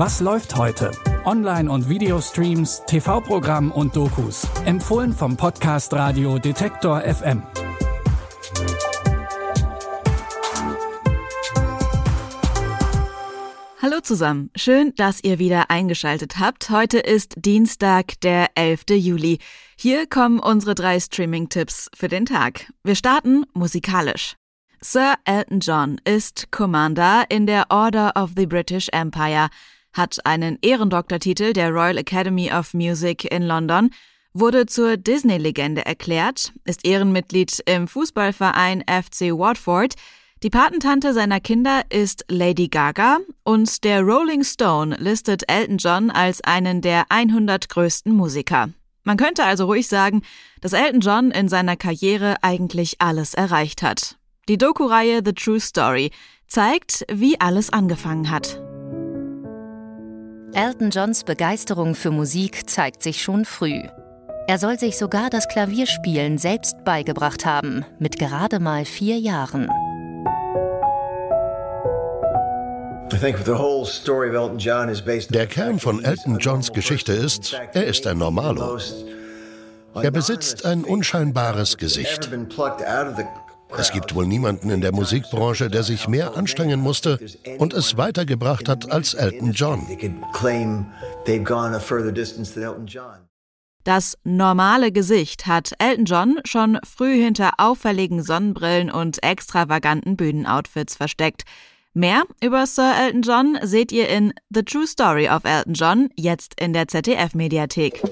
Was läuft heute? Online- und Videostreams, TV-Programm und Dokus. Empfohlen vom Podcast Radio Detektor FM. Hallo zusammen, schön, dass ihr wieder eingeschaltet habt. Heute ist Dienstag, der 11. Juli. Hier kommen unsere drei Streaming-Tipps für den Tag. Wir starten musikalisch. Sir Elton John ist Commander in der Order of the British Empire, hat einen Ehrendoktortitel der Royal Academy of Music in London, wurde zur Disney-Legende erklärt, ist Ehrenmitglied im Fußballverein FC Watford, die Patentante seiner Kinder ist Lady Gaga und der Rolling Stone listet Elton John als einen der 100 größten Musiker. Man könnte also ruhig sagen, dass Elton John in seiner Karriere eigentlich alles erreicht hat. Die Doku-Reihe The True Story zeigt, wie alles angefangen hat. Elton Johns Begeisterung für Musik zeigt sich schon früh. Er soll sich sogar das Klavierspielen selbst beigebracht haben, mit gerade mal vier Jahren. Der Kern von Elton Johns Geschichte ist, er ist ein Normalo. Er besitzt ein unscheinbares Gesicht. Es gibt wohl niemanden in der Musikbranche, der sich mehr anstrengen musste und es weitergebracht hat als Elton John. Das normale Gesicht hat Elton John schon früh hinter auffälligen Sonnenbrillen und extravaganten Bühnenoutfits versteckt. Mehr über Sir Elton John seht ihr in The True Story of Elton John, jetzt in der ZDF-Mediathek.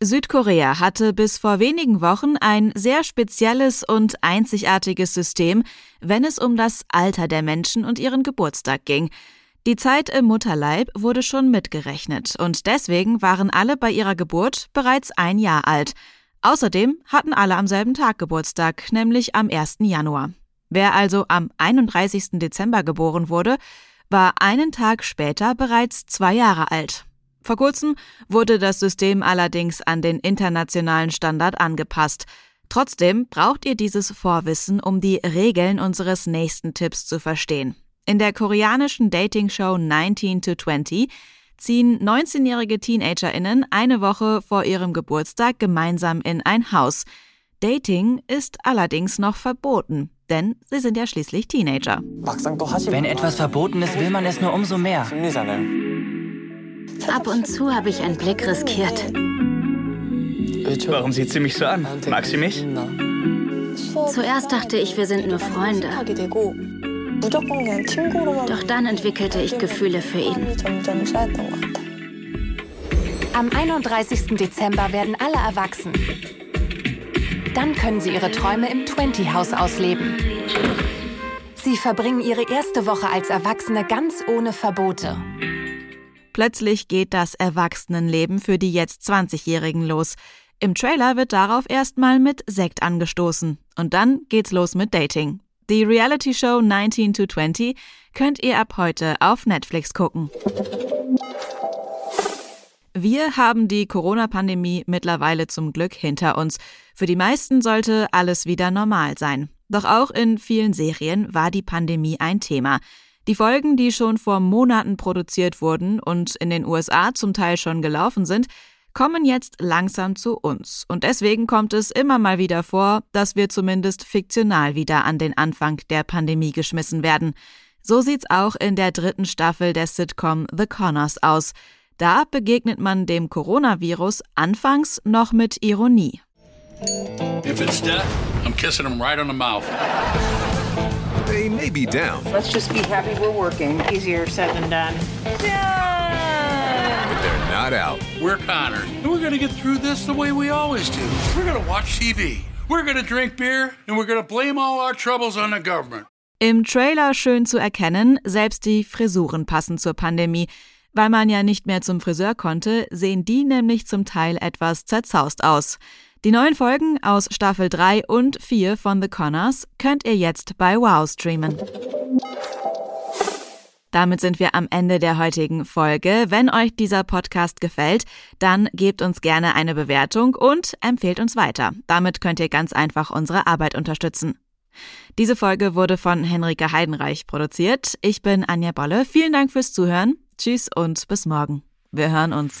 Südkorea hatte bis vor wenigen Wochen ein sehr spezielles und einzigartiges System, wenn es um das Alter der Menschen und ihren Geburtstag ging. Die Zeit im Mutterleib wurde schon mitgerechnet und deswegen waren alle bei ihrer Geburt bereits ein Jahr alt. Außerdem hatten alle am selben Tag Geburtstag, nämlich am 1. Januar. Wer also am 31. Dezember geboren wurde, war einen Tag später bereits zwei Jahre alt. Vor kurzem wurde das System allerdings an den internationalen Standard angepasst. Trotzdem braucht ihr dieses Vorwissen, um die Regeln unseres nächsten Tipps zu verstehen. In der koreanischen Dating-Show 19 to 20 ziehen 19-jährige TeenagerInnen eine Woche vor ihrem Geburtstag gemeinsam in ein Haus. Dating ist allerdings noch verboten, denn sie sind ja schließlich Teenager. Wenn etwas verboten ist, will man es nur umso mehr. Ab und zu habe ich einen Blick riskiert. Warum sieht sie mich so an? Mag sie mich? Zuerst dachte ich, wir sind nur Freunde. Doch dann entwickelte ich Gefühle für ihn. Am 31. Dezember werden alle erwachsen. Dann können sie ihre Träume im 20-Haus ausleben. Sie verbringen ihre erste Woche als Erwachsene ganz ohne Verbote. Plötzlich geht das Erwachsenenleben für die jetzt 20-Jährigen los. Im Trailer wird darauf erstmal mit Sekt angestoßen. Und dann geht's los mit Dating. Die Reality Show 19 to 20 könnt ihr ab heute auf Netflix gucken. Wir haben die Corona-Pandemie mittlerweile zum Glück hinter uns. Für die meisten sollte alles wieder normal sein. Doch auch in vielen Serien war die Pandemie ein Thema. Die Folgen, die schon vor Monaten produziert wurden und in den USA zum Teil schon gelaufen sind, kommen jetzt langsam zu uns. Und deswegen kommt es immer mal wieder vor, dass wir zumindest fiktional wieder an den Anfang der Pandemie geschmissen werden. So sieht's auch in der dritten Staffel der Sitcom The Connors aus. Da begegnet man dem Coronavirus anfangs noch mit Ironie. If it's death, I'm kissing him right on the mouth. May be down. Let's just be happy we're working. Easier said than done. But they're not out. We're Connor, and we're gonna get through this the way we always do. We're gonna watch TV. We're gonna drink beer, and we're gonna blame all our troubles on the government. Im Trailer schön zu erkennen, selbst die Frisuren passen zur Pandemie. Weil man ja nicht mehr zum Friseur konnte, sehen die nämlich zum Teil etwas zerzaust aus. Die neuen Folgen aus Staffel 3 und 4 von The Connors könnt ihr jetzt bei Wow streamen. Damit sind wir am Ende der heutigen Folge. Wenn euch dieser Podcast gefällt, dann gebt uns gerne eine Bewertung und empfehlt uns weiter. Damit könnt ihr ganz einfach unsere Arbeit unterstützen. Diese Folge wurde von Henrike Heidenreich produziert. Ich bin Anja Bolle. Vielen Dank fürs Zuhören. Tschüss und bis morgen. Wir hören uns.